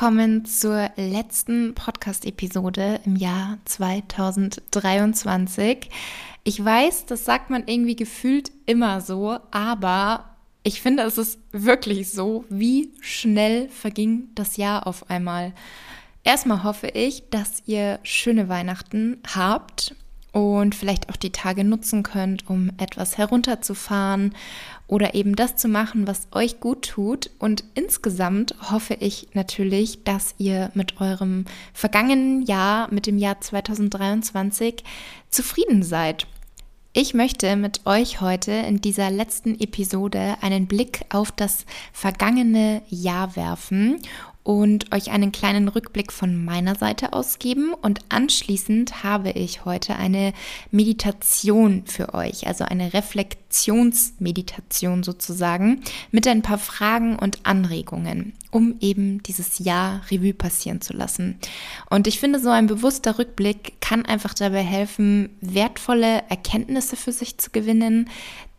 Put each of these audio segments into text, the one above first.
Willkommen zur letzten Podcast-Episode im Jahr 2023. Ich weiß, das sagt man irgendwie gefühlt immer so, aber ich finde, es ist wirklich so, wie schnell verging das Jahr auf einmal. Erstmal hoffe ich, dass ihr schöne Weihnachten habt und vielleicht auch die Tage nutzen könnt, um etwas herunterzufahren oder eben das zu machen, was euch gut tut. Und insgesamt hoffe ich natürlich, dass ihr mit eurem vergangenen Jahr, mit dem Jahr 2023 zufrieden seid. Ich möchte mit euch heute in dieser letzten Episode einen Blick auf das vergangene Jahr werfen und euch einen kleinen Rückblick von meiner Seite ausgeben. Und anschließend habe ich heute eine Meditation für euch, also eine Reflexionsmeditation sozusagen, mit ein paar Fragen und Anregungen, um eben dieses Jahr Revue passieren zu lassen. Und ich finde, so ein bewusster Rückblick kann einfach dabei helfen, wertvolle Erkenntnisse für sich zu gewinnen,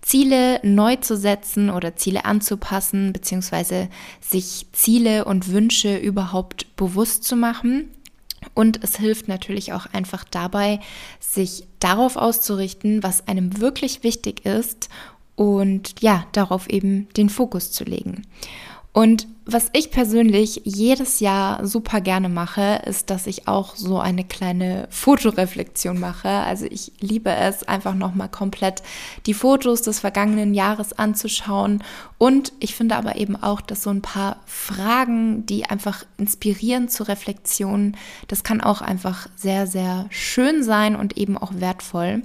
Ziele neu zu setzen oder Ziele anzupassen, beziehungsweise sich Ziele und Wünsche überhaupt bewusst zu machen. Und es hilft natürlich auch einfach dabei, sich darauf auszurichten, was einem wirklich wichtig ist und ja, darauf eben den Fokus zu legen. Und was ich persönlich jedes Jahr super gerne mache, ist, dass ich auch so eine kleine Fotoreflexion mache. Also ich liebe es, einfach nochmal komplett die Fotos des vergangenen Jahres anzuschauen. Und ich finde aber eben auch, dass so ein paar Fragen, die einfach inspirieren zur Reflexion, das kann auch einfach sehr, sehr schön sein und eben auch wertvoll.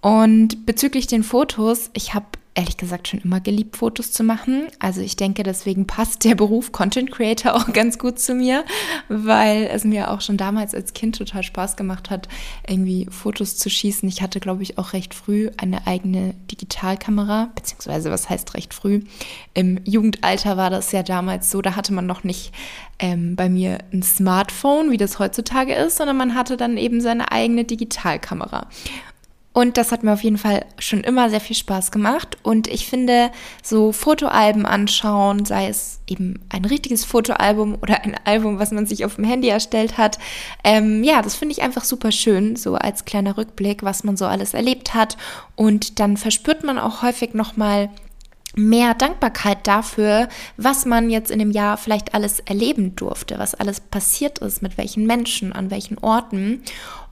Und bezüglich den Fotos, ich habe ehrlich gesagt schon immer geliebt, Fotos zu machen. Also ich denke, deswegen passt der Beruf Content Creator auch ganz gut zu mir, weil es mir auch schon damals als Kind total Spaß gemacht hat, irgendwie Fotos zu schießen. Ich hatte, glaube ich, auch recht früh eine eigene Digitalkamera, beziehungsweise was heißt recht früh? Im Jugendalter war das ja damals so, da hatte man noch nicht ähm, bei mir ein Smartphone, wie das heutzutage ist, sondern man hatte dann eben seine eigene Digitalkamera. Und das hat mir auf jeden Fall schon immer sehr viel Spaß gemacht. Und ich finde, so Fotoalben anschauen, sei es eben ein richtiges Fotoalbum oder ein Album, was man sich auf dem Handy erstellt hat, ähm, ja, das finde ich einfach super schön, so als kleiner Rückblick, was man so alles erlebt hat. Und dann verspürt man auch häufig nochmal mehr Dankbarkeit dafür, was man jetzt in dem Jahr vielleicht alles erleben durfte, was alles passiert ist, mit welchen Menschen, an welchen Orten.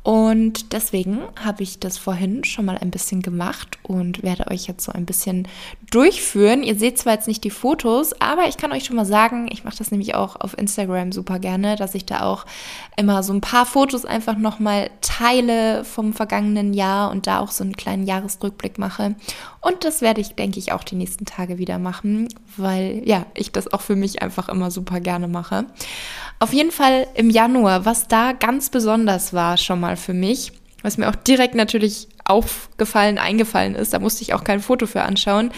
Und deswegen habe ich das vorhin schon mal ein bisschen gemacht und werde euch jetzt so ein bisschen durchführen. Ihr seht zwar jetzt nicht die Fotos, aber ich kann euch schon mal sagen, ich mache das nämlich auch auf Instagram super gerne, dass ich da auch immer so ein paar Fotos einfach nochmal teile vom vergangenen Jahr und da auch so einen kleinen Jahresrückblick mache. Und das werde ich, denke ich, auch die nächsten Tage wieder machen, weil ja, ich das auch für mich einfach immer super gerne mache. Auf jeden Fall im Januar, was da ganz besonders war schon mal für mich, was mir auch direkt natürlich aufgefallen, eingefallen ist, da musste ich auch kein Foto für anschauen,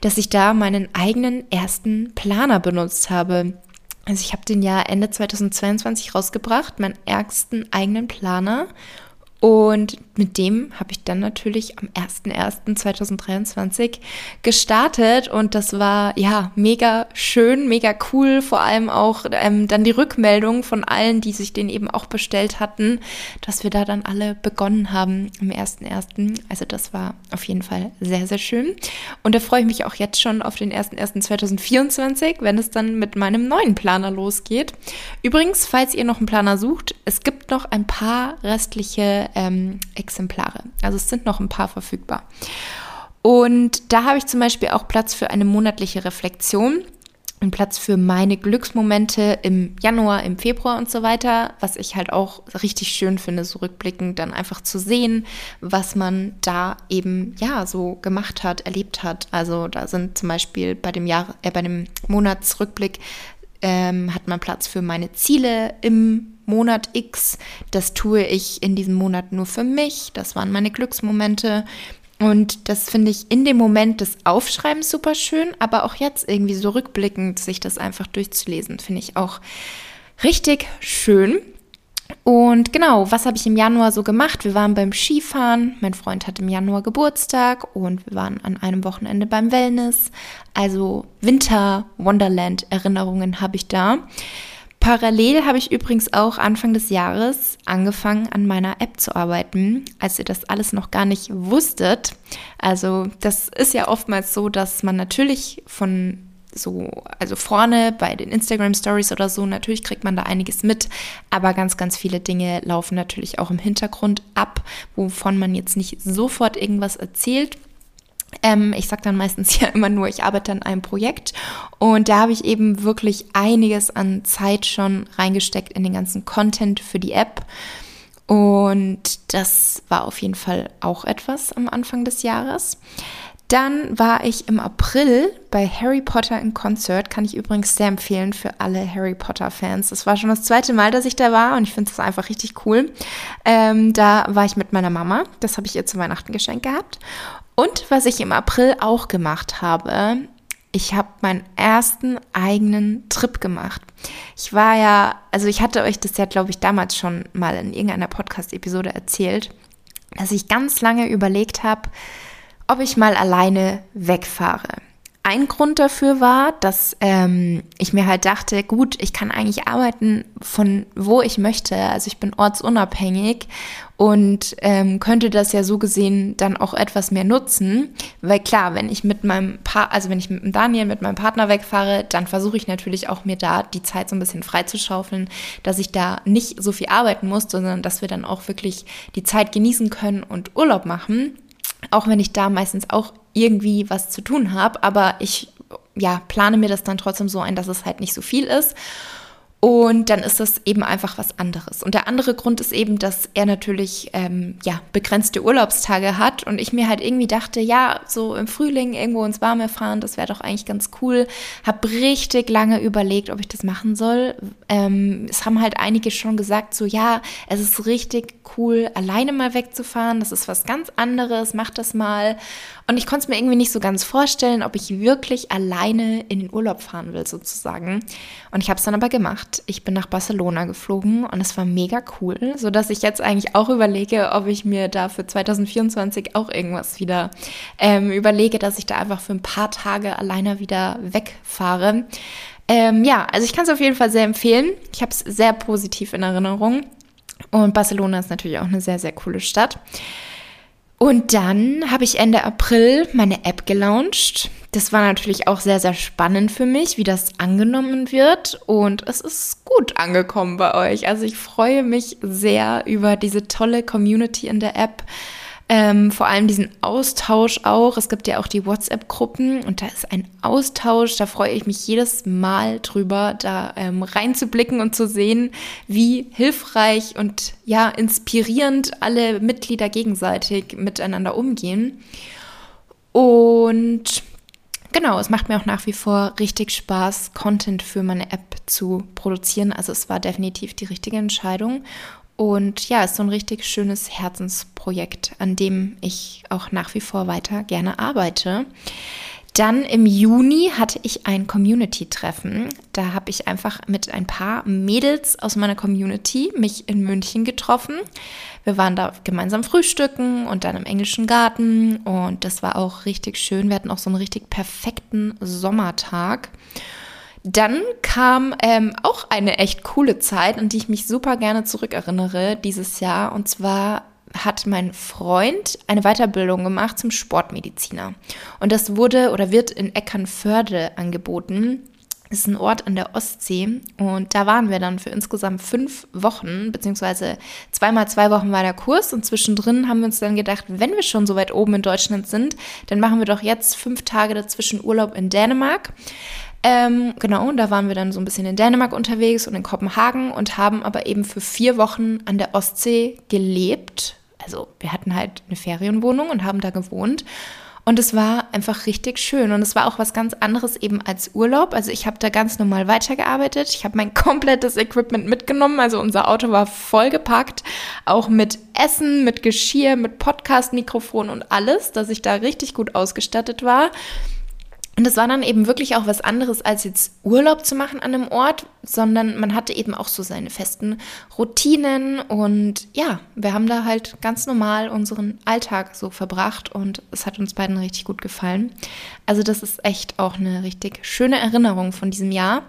dass ich da meinen eigenen ersten Planer benutzt habe. Also ich habe den ja Ende 2022 rausgebracht, meinen ersten eigenen Planer und mit dem habe ich dann natürlich am 01.01.2023 gestartet und das war ja mega schön, mega cool, vor allem auch ähm, dann die Rückmeldung von allen, die sich den eben auch bestellt hatten, dass wir da dann alle begonnen haben am 01.01. Also das war auf jeden Fall sehr, sehr schön und da freue ich mich auch jetzt schon auf den 01.01.2024, wenn es dann mit meinem neuen Planer losgeht. Übrigens, falls ihr noch einen Planer sucht, es gibt noch ein paar restliche ähm, Exemplare. Also es sind noch ein paar verfügbar. Und da habe ich zum Beispiel auch Platz für eine monatliche Reflexion und Platz für meine Glücksmomente im Januar, im Februar und so weiter, was ich halt auch richtig schön finde, so rückblickend dann einfach zu sehen, was man da eben ja so gemacht hat, erlebt hat. Also da sind zum Beispiel bei dem Jahr, äh, bei dem Monatsrückblick ähm, hat man Platz für meine Ziele im Monat X. Das tue ich in diesem Monat nur für mich. Das waren meine Glücksmomente. Und das finde ich in dem Moment des Aufschreibens super schön, aber auch jetzt irgendwie so rückblickend, sich das einfach durchzulesen, finde ich auch richtig schön. Und genau, was habe ich im Januar so gemacht? Wir waren beim Skifahren. Mein Freund hat im Januar Geburtstag und wir waren an einem Wochenende beim Wellness. Also Winter Wonderland Erinnerungen habe ich da. Parallel habe ich übrigens auch Anfang des Jahres angefangen, an meiner App zu arbeiten, als ihr das alles noch gar nicht wusstet. Also das ist ja oftmals so, dass man natürlich von so, also vorne bei den Instagram Stories oder so, natürlich kriegt man da einiges mit, aber ganz, ganz viele Dinge laufen natürlich auch im Hintergrund ab, wovon man jetzt nicht sofort irgendwas erzählt. Ähm, ich sage dann meistens ja immer nur, ich arbeite an einem Projekt und da habe ich eben wirklich einiges an Zeit schon reingesteckt in den ganzen Content für die App. Und das war auf jeden Fall auch etwas am Anfang des Jahres. Dann war ich im April bei Harry Potter in Concert. Kann ich übrigens sehr empfehlen für alle Harry Potter-Fans. Das war schon das zweite Mal, dass ich da war und ich finde das einfach richtig cool. Ähm, da war ich mit meiner Mama. Das habe ich ihr zu Weihnachten geschenkt gehabt. Und was ich im April auch gemacht habe, ich habe meinen ersten eigenen Trip gemacht. Ich war ja, also ich hatte euch das ja, glaube ich, damals schon mal in irgendeiner Podcast-Episode erzählt, dass ich ganz lange überlegt habe, ob ich mal alleine wegfahre. Ein Grund dafür war, dass ähm, ich mir halt dachte, gut, ich kann eigentlich arbeiten von wo ich möchte. Also ich bin ortsunabhängig und ähm, könnte das ja so gesehen dann auch etwas mehr nutzen. Weil klar, wenn ich mit meinem pa also wenn ich mit Daniel, mit meinem Partner wegfahre, dann versuche ich natürlich auch mir da die Zeit so ein bisschen freizuschaufeln, dass ich da nicht so viel arbeiten muss, sondern dass wir dann auch wirklich die Zeit genießen können und Urlaub machen. Auch wenn ich da meistens auch irgendwie was zu tun habe, aber ich ja, plane mir das dann trotzdem so ein, dass es halt nicht so viel ist. Und dann ist das eben einfach was anderes. Und der andere Grund ist eben, dass er natürlich ähm, ja begrenzte Urlaubstage hat und ich mir halt irgendwie dachte, ja, so im Frühling irgendwo ins Warme fahren, das wäre doch eigentlich ganz cool. Hab richtig lange überlegt, ob ich das machen soll. Ähm, es haben halt einige schon gesagt, so ja, es ist richtig cool, alleine mal wegzufahren. Das ist was ganz anderes. Mach das mal. Und ich konnte es mir irgendwie nicht so ganz vorstellen, ob ich wirklich alleine in den Urlaub fahren will, sozusagen. Und ich habe es dann aber gemacht. Ich bin nach Barcelona geflogen und es war mega cool, sodass ich jetzt eigentlich auch überlege, ob ich mir da für 2024 auch irgendwas wieder ähm, überlege, dass ich da einfach für ein paar Tage alleine wieder wegfahre. Ähm, ja, also ich kann es auf jeden Fall sehr empfehlen. Ich habe es sehr positiv in Erinnerung. Und Barcelona ist natürlich auch eine sehr, sehr coole Stadt. Und dann habe ich Ende April meine App gelauncht. Das war natürlich auch sehr, sehr spannend für mich, wie das angenommen wird. Und es ist gut angekommen bei euch. Also ich freue mich sehr über diese tolle Community in der App. Ähm, vor allem diesen Austausch auch. Es gibt ja auch die WhatsApp-Gruppen und da ist ein Austausch. Da freue ich mich jedes Mal drüber, da ähm, reinzublicken und zu sehen, wie hilfreich und ja, inspirierend alle Mitglieder gegenseitig miteinander umgehen. Und Genau, es macht mir auch nach wie vor richtig Spaß, Content für meine App zu produzieren. Also es war definitiv die richtige Entscheidung. Und ja, ist so ein richtig schönes Herzensprojekt, an dem ich auch nach wie vor weiter gerne arbeite. Dann im Juni hatte ich ein Community-Treffen. Da habe ich einfach mit ein paar Mädels aus meiner Community mich in München getroffen. Wir waren da gemeinsam frühstücken und dann im englischen Garten und das war auch richtig schön. Wir hatten auch so einen richtig perfekten Sommertag. Dann kam ähm, auch eine echt coole Zeit, an die ich mich super gerne zurückerinnere dieses Jahr. Und zwar hat mein Freund eine Weiterbildung gemacht zum Sportmediziner. Und das wurde oder wird in Eckernförde angeboten. Das ist ein Ort an der Ostsee und da waren wir dann für insgesamt fünf Wochen, beziehungsweise zweimal zwei Wochen war der Kurs und zwischendrin haben wir uns dann gedacht, wenn wir schon so weit oben in Deutschland sind, dann machen wir doch jetzt fünf Tage dazwischen Urlaub in Dänemark. Ähm, genau, und da waren wir dann so ein bisschen in Dänemark unterwegs und in Kopenhagen und haben aber eben für vier Wochen an der Ostsee gelebt. Also wir hatten halt eine Ferienwohnung und haben da gewohnt. Und es war einfach richtig schön. Und es war auch was ganz anderes eben als Urlaub. Also ich habe da ganz normal weitergearbeitet. Ich habe mein komplettes Equipment mitgenommen. Also unser Auto war vollgepackt. Auch mit Essen, mit Geschirr, mit Podcast-Mikrofon und alles, dass ich da richtig gut ausgestattet war. Und es war dann eben wirklich auch was anderes, als jetzt Urlaub zu machen an einem Ort, sondern man hatte eben auch so seine festen Routinen und ja, wir haben da halt ganz normal unseren Alltag so verbracht und es hat uns beiden richtig gut gefallen. Also das ist echt auch eine richtig schöne Erinnerung von diesem Jahr.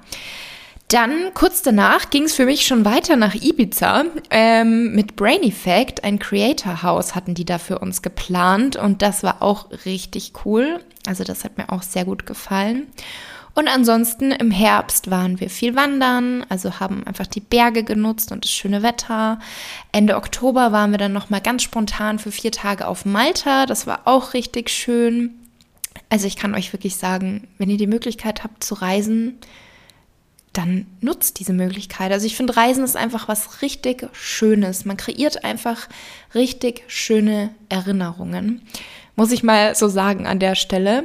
Dann kurz danach ging es für mich schon weiter nach Ibiza ähm, mit Brain Effect. Ein Creator House hatten die da für uns geplant und das war auch richtig cool. Also das hat mir auch sehr gut gefallen. Und ansonsten im Herbst waren wir viel wandern, also haben einfach die Berge genutzt und das schöne Wetter. Ende Oktober waren wir dann noch mal ganz spontan für vier Tage auf Malta. Das war auch richtig schön. Also ich kann euch wirklich sagen, wenn ihr die Möglichkeit habt zu reisen, dann nutzt diese Möglichkeit. Also ich finde, Reisen ist einfach was richtig Schönes. Man kreiert einfach richtig schöne Erinnerungen. Muss ich mal so sagen an der Stelle.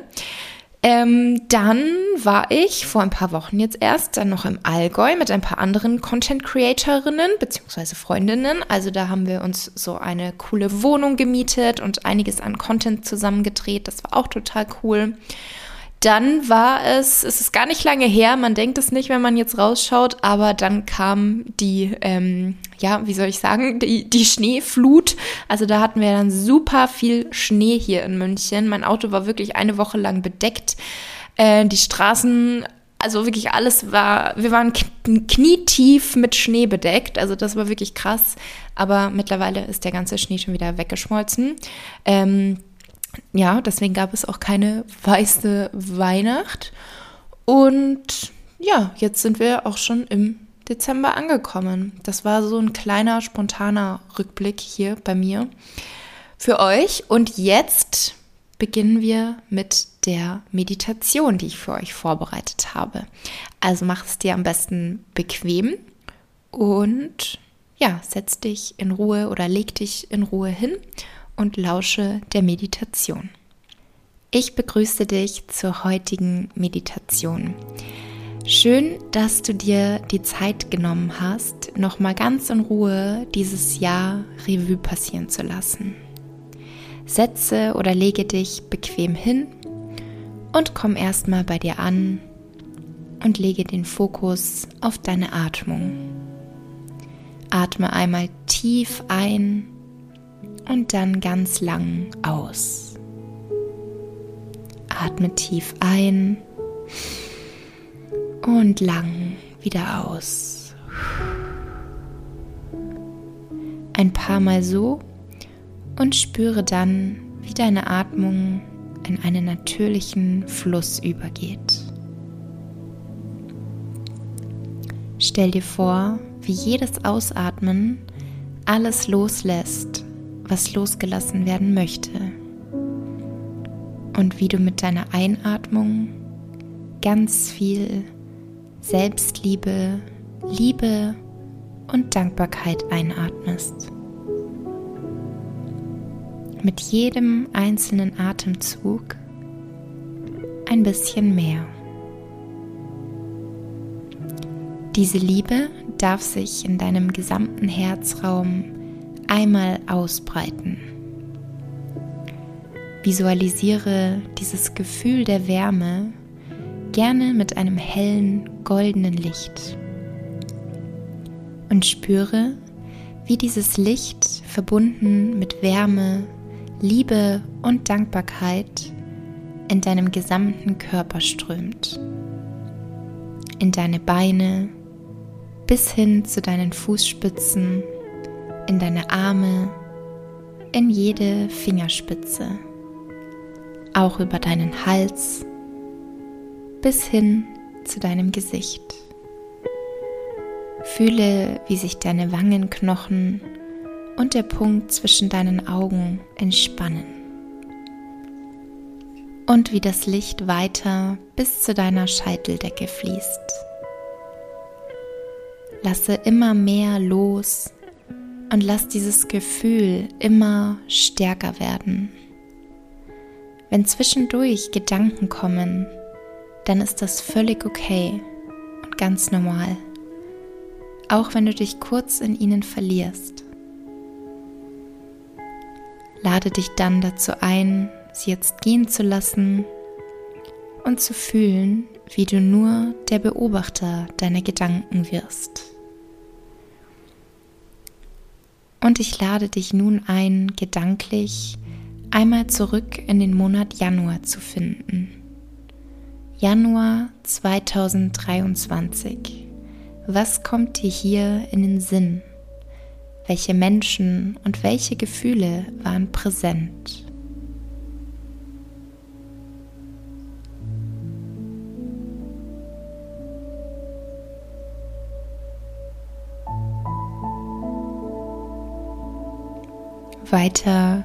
Ähm, dann war ich vor ein paar Wochen jetzt erst dann noch im Allgäu mit ein paar anderen Content Creatorinnen bzw. Freundinnen. Also da haben wir uns so eine coole Wohnung gemietet und einiges an Content zusammengedreht. Das war auch total cool. Dann war es, es ist gar nicht lange her, man denkt es nicht, wenn man jetzt rausschaut, aber dann kam die, ähm, ja, wie soll ich sagen, die, die Schneeflut. Also da hatten wir dann super viel Schnee hier in München. Mein Auto war wirklich eine Woche lang bedeckt. Äh, die Straßen also wirklich alles war, wir waren knietief mit Schnee bedeckt. Also das war wirklich krass. Aber mittlerweile ist der ganze Schnee schon wieder weggeschmolzen. Ähm, ja, deswegen gab es auch keine weiße Weihnacht. Und ja, jetzt sind wir auch schon im Dezember angekommen. Das war so ein kleiner, spontaner Rückblick hier bei mir für euch. Und jetzt beginnen wir mit der Meditation, die ich für euch vorbereitet habe. Also mach es dir am besten bequem und ja, setz dich in Ruhe oder leg dich in Ruhe hin und lausche der Meditation. Ich begrüße dich zur heutigen Meditation. Schön, dass du dir die Zeit genommen hast, nochmal ganz in Ruhe dieses Jahr Revue passieren zu lassen. Setze oder lege dich bequem hin und komm erstmal bei dir an und lege den Fokus auf deine Atmung. Atme einmal tief ein und dann ganz lang aus. Atme tief ein und lang wieder aus. Ein paar Mal so und spüre dann, wie deine Atmung in einen natürlichen Fluss übergeht. Stell dir vor, wie jedes Ausatmen alles loslässt, was losgelassen werden möchte. Und wie du mit deiner Einatmung ganz viel Selbstliebe, Liebe und Dankbarkeit einatmest. Mit jedem einzelnen Atemzug ein bisschen mehr. Diese Liebe darf sich in deinem gesamten Herzraum einmal ausbreiten. Visualisiere dieses Gefühl der Wärme gerne mit einem hellen goldenen Licht und spüre, wie dieses Licht verbunden mit Wärme, Liebe und Dankbarkeit in deinem gesamten Körper strömt. In deine Beine bis hin zu deinen Fußspitzen in deine Arme, in jede Fingerspitze, auch über deinen Hals bis hin zu deinem Gesicht. Fühle, wie sich deine Wangenknochen und der Punkt zwischen deinen Augen entspannen. Und wie das Licht weiter bis zu deiner Scheiteldecke fließt. Lasse immer mehr los und lass dieses Gefühl immer stärker werden. Wenn zwischendurch Gedanken kommen, dann ist das völlig okay und ganz normal, auch wenn du dich kurz in ihnen verlierst. Lade dich dann dazu ein, sie jetzt gehen zu lassen und zu fühlen, wie du nur der Beobachter deiner Gedanken wirst. Und ich lade dich nun ein, gedanklich einmal zurück in den Monat Januar zu finden. Januar 2023. Was kommt dir hier in den Sinn? Welche Menschen und welche Gefühle waren präsent? Weiter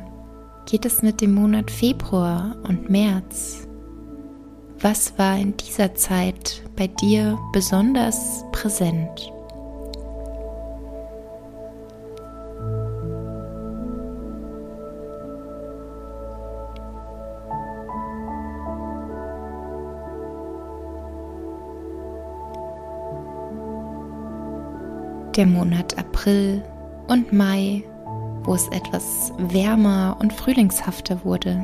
geht es mit dem Monat Februar und März. Was war in dieser Zeit bei dir besonders präsent? Der Monat April und Mai, wo es etwas wärmer und frühlingshafter wurde.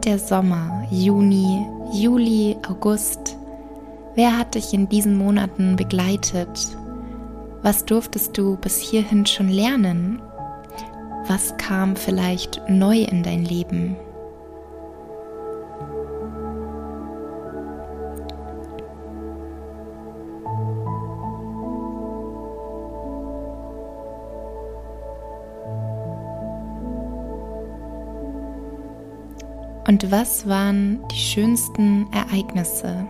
Und der Sommer, Juni, Juli, August. Wer hat dich in diesen Monaten begleitet? Was durftest du bis hierhin schon lernen? Was kam vielleicht neu in dein Leben? Und was waren die schönsten Ereignisse?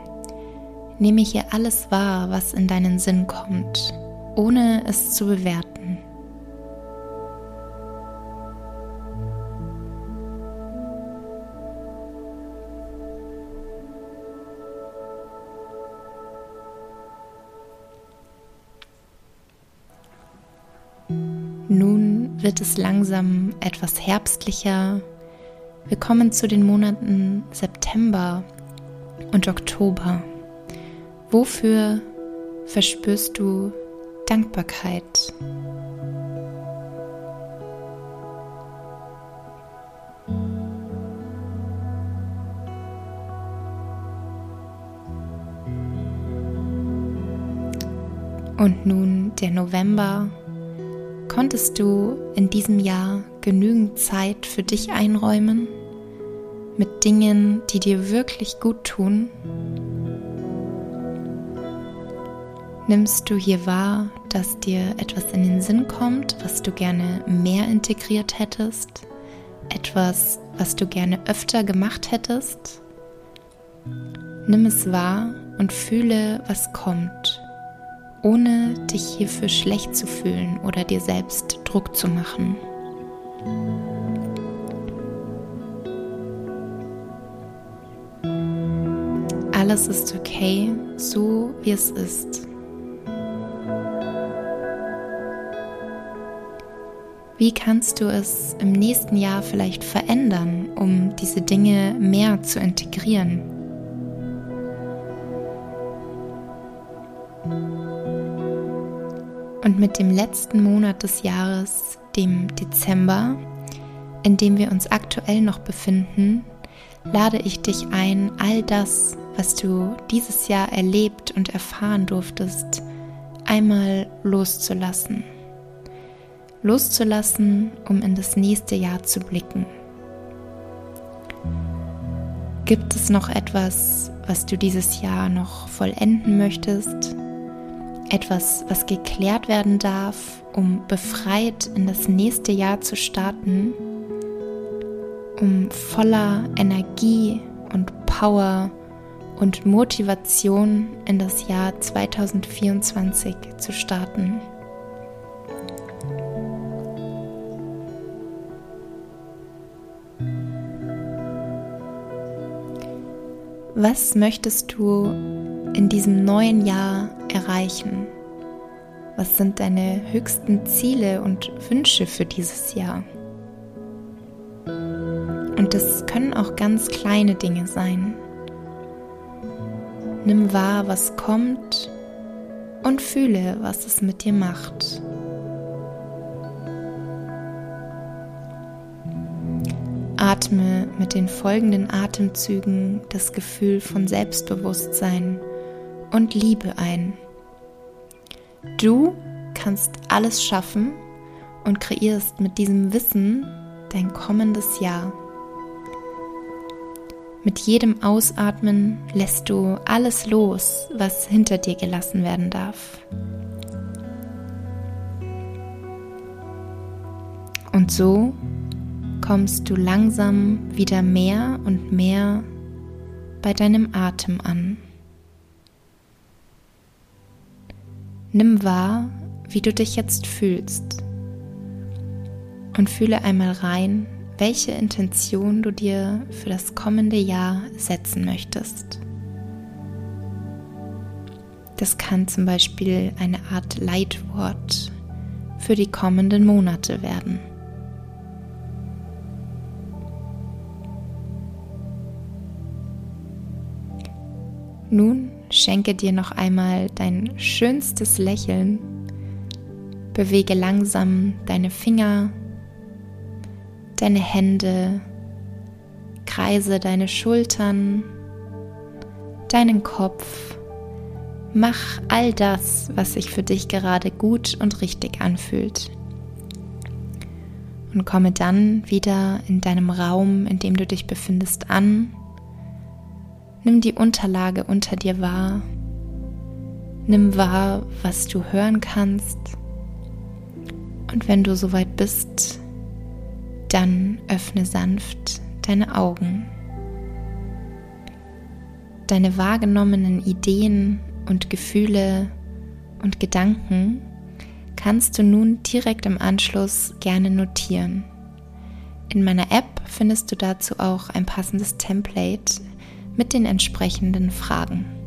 Nehme hier alles wahr, was in deinen Sinn kommt, ohne es zu bewerten. Nun wird es langsam etwas herbstlicher wir kommen zu den Monaten September und Oktober. Wofür verspürst du Dankbarkeit? Und nun der November. Konntest du in diesem Jahr genügend Zeit für dich einräumen? Mit Dingen, die dir wirklich gut tun? Nimmst du hier wahr, dass dir etwas in den Sinn kommt, was du gerne mehr integriert hättest? Etwas, was du gerne öfter gemacht hättest? Nimm es wahr und fühle, was kommt, ohne dich hierfür schlecht zu fühlen oder dir selbst Druck zu machen. Alles ist okay, so wie es ist. Wie kannst du es im nächsten Jahr vielleicht verändern, um diese Dinge mehr zu integrieren? Und mit dem letzten Monat des Jahres, dem Dezember, in dem wir uns aktuell noch befinden, lade ich dich ein, all das, was du dieses Jahr erlebt und erfahren durftest, einmal loszulassen. Loszulassen, um in das nächste Jahr zu blicken. Gibt es noch etwas, was du dieses Jahr noch vollenden möchtest? Etwas, was geklärt werden darf, um befreit in das nächste Jahr zu starten? Um voller Energie und Power und Motivation in das Jahr 2024 zu starten. Was möchtest du in diesem neuen Jahr erreichen? Was sind deine höchsten Ziele und Wünsche für dieses Jahr? Und es können auch ganz kleine Dinge sein. Nimm wahr, was kommt und fühle, was es mit dir macht. Atme mit den folgenden Atemzügen das Gefühl von Selbstbewusstsein und Liebe ein Du kannst alles schaffen und kreierst mit diesem Wissen dein kommendes Jahr. Mit jedem Ausatmen lässt du alles los, was hinter dir gelassen werden darf. Und so kommst du langsam wieder mehr und mehr bei deinem Atem an. Nimm wahr, wie du dich jetzt fühlst und fühle einmal rein, welche Intention du dir für das kommende Jahr setzen möchtest. Das kann zum Beispiel eine Art Leitwort für die kommenden Monate werden. Nun schenke dir noch einmal dein schönstes Lächeln. Bewege langsam deine Finger deine Hände, kreise deine Schultern, deinen Kopf. Mach all das, was sich für dich gerade gut und richtig anfühlt. Und komme dann wieder in deinem Raum, in dem du dich befindest, an. Nimm die Unterlage unter dir wahr. Nimm wahr, was du hören kannst. Und wenn du soweit bist, dann öffne sanft deine Augen. Deine wahrgenommenen Ideen und Gefühle und Gedanken kannst du nun direkt im Anschluss gerne notieren. In meiner App findest du dazu auch ein passendes Template mit den entsprechenden Fragen.